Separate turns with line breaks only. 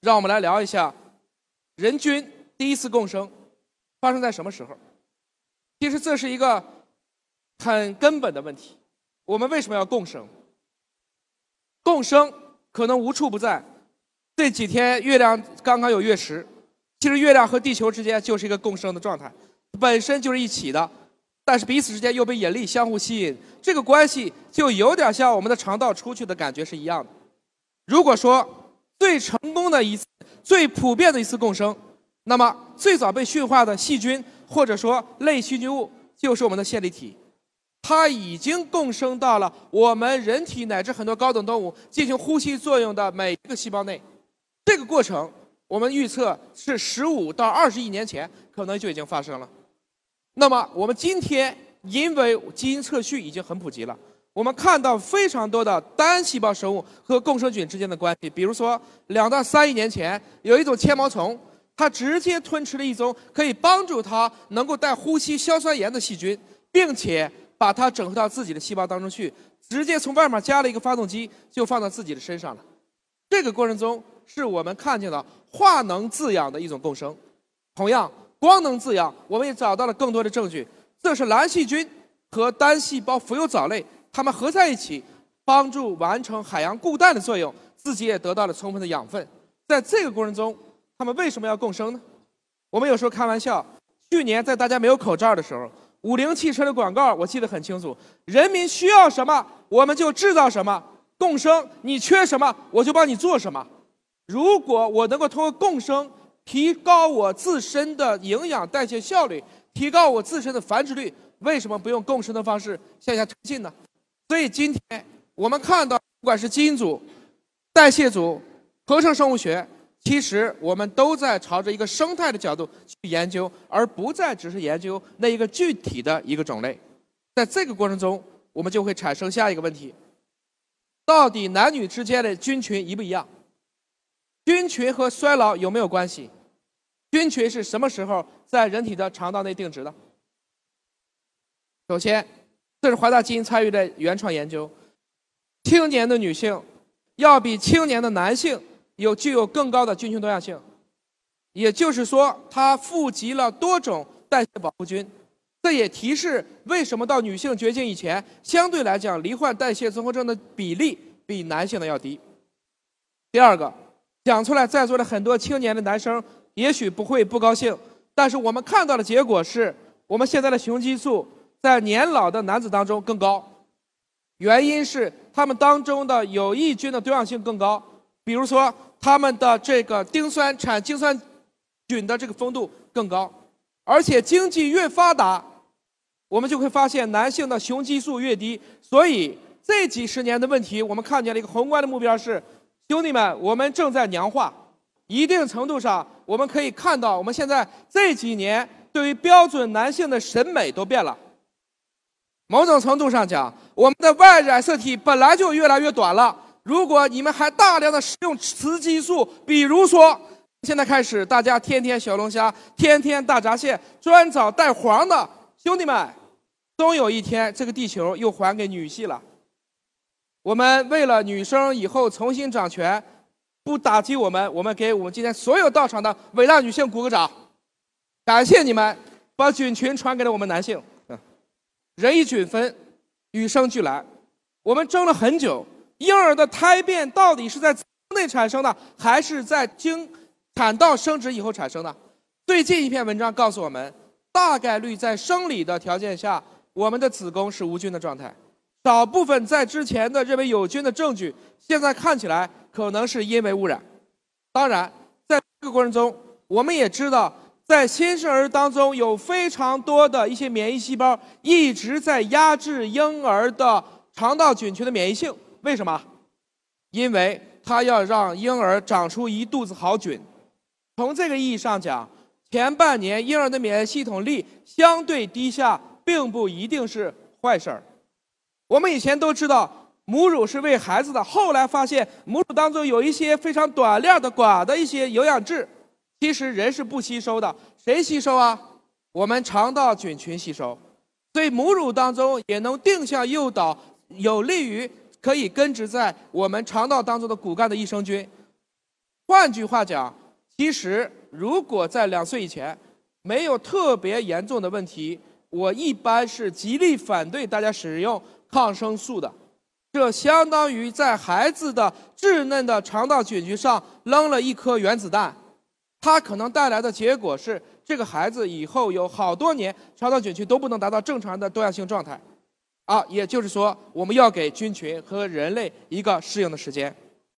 让我们来聊一下，人均第一次共生发生在什么时候？其实这是一个很根本的问题。我们为什么要共生？共生可能无处不在。这几天月亮刚刚有月食，其实月亮和地球之间就是一个共生的状态，本身就是一起的，但是彼此之间又被引力相互吸引，这个关系就有点像我们的肠道出去的感觉是一样的。如果说，最成功的一次、最普遍的一次共生，那么最早被驯化的细菌或者说类细菌物就是我们的线粒体，它已经共生到了我们人体乃至很多高等动物进行呼吸作用的每一个细胞内。这个过程我们预测是十五到二十亿年前可能就已经发生了。那么我们今天因为基因测序已经很普及了。我们看到非常多的单细胞生物和共生菌之间的关系，比如说两到三亿年前有一种纤毛虫，它直接吞吃了一种可以帮助它能够带呼吸硝酸盐的细菌，并且把它整合到自己的细胞当中去，直接从外面加了一个发动机就放到自己的身上了。这个过程中是我们看见的化能自养的一种共生。同样，光能自养，我们也找到了更多的证据，这是蓝细菌和单细胞浮游藻类。它们合在一起，帮助完成海洋固氮的作用，自己也得到了充分的养分。在这个过程中，它们为什么要共生呢？我们有时候开玩笑，去年在大家没有口罩的时候，五菱汽车的广告我记得很清楚：人民需要什么，我们就制造什么。共生，你缺什么，我就帮你做什么。如果我能够通过共生提高我自身的营养代谢效率，提高我自身的繁殖率，为什么不用共生的方式向下推进呢？所以今天我们看到，不管是基因组、代谢组、合成生物学，其实我们都在朝着一个生态的角度去研究，而不再只是研究那一个具体的一个种类。在这个过程中，我们就会产生下一个问题：到底男女之间的菌群一不一样？菌群和衰老有没有关系？菌群是什么时候在人体的肠道内定植的？首先。这是华大基因参与的原创研究。青年的女性要比青年的男性有具有更高的菌群多样性，也就是说，它富集了多种代谢保护菌。这也提示为什么到女性绝经以前，相对来讲罹患代谢综合症的比例比男性的要低。第二个，讲出来，在座的很多青年的男生也许不会不高兴，但是我们看到的结果是我们现在的雄激素。在年老的男子当中更高，原因是他们当中的有益菌的多样性更高，比如说他们的这个丁酸产精酸菌的这个丰度更高，而且经济越发达，我们就会发现男性的雄激素越低，所以这几十年的问题，我们看见了一个宏观的目标是，兄弟们，我们正在娘化，一定程度上我们可以看到，我们现在这几年对于标准男性的审美都变了。某种程度上讲，我们的 Y 染色体本来就越来越短了。如果你们还大量的使用雌激素，比如说现在开始大家天天小龙虾，天天大闸蟹，专找带黄的兄弟们，终有一天这个地球又还给女系了。我们为了女生以后重新掌权，不打击我们，我们给我们今天所有到场的伟大女性鼓个掌，感谢你们把菌群传给了我们男性。人以菌分，与生俱来。我们争了很久，婴儿的胎变到底是在子宫内产生的，还是在经产道生殖以后产生的？最近一篇文章告诉我们，大概率在生理的条件下，我们的子宫是无菌的状态。少部分在之前的认为有菌的证据，现在看起来可能是因为污染。当然，在这个过程中，我们也知道。在新生儿当中，有非常多的一些免疫细胞一直在压制婴儿的肠道菌群的免疫性。为什么？因为它要让婴儿长出一肚子好菌。从这个意义上讲，前半年婴儿的免疫系统力相对低下，并不一定是坏事儿。我们以前都知道母乳是喂孩子的，后来发现母乳当中有一些非常短链的寡的一些营养质。其实人是不吸收的，谁吸收啊？我们肠道菌群吸收，所以母乳当中也能定向诱导，有利于可以根植在我们肠道当中的骨干的益生菌。换句话讲，其实如果在两岁以前没有特别严重的问题，我一般是极力反对大家使用抗生素的。这相当于在孩子的稚嫩的肠道菌群上扔了一颗原子弹，它可能带来的结果是，这个孩子以后有好多年肠道菌群都不能达到正常的多样性状态。啊，也就是说，我们要给菌群和人类一个适应的时间。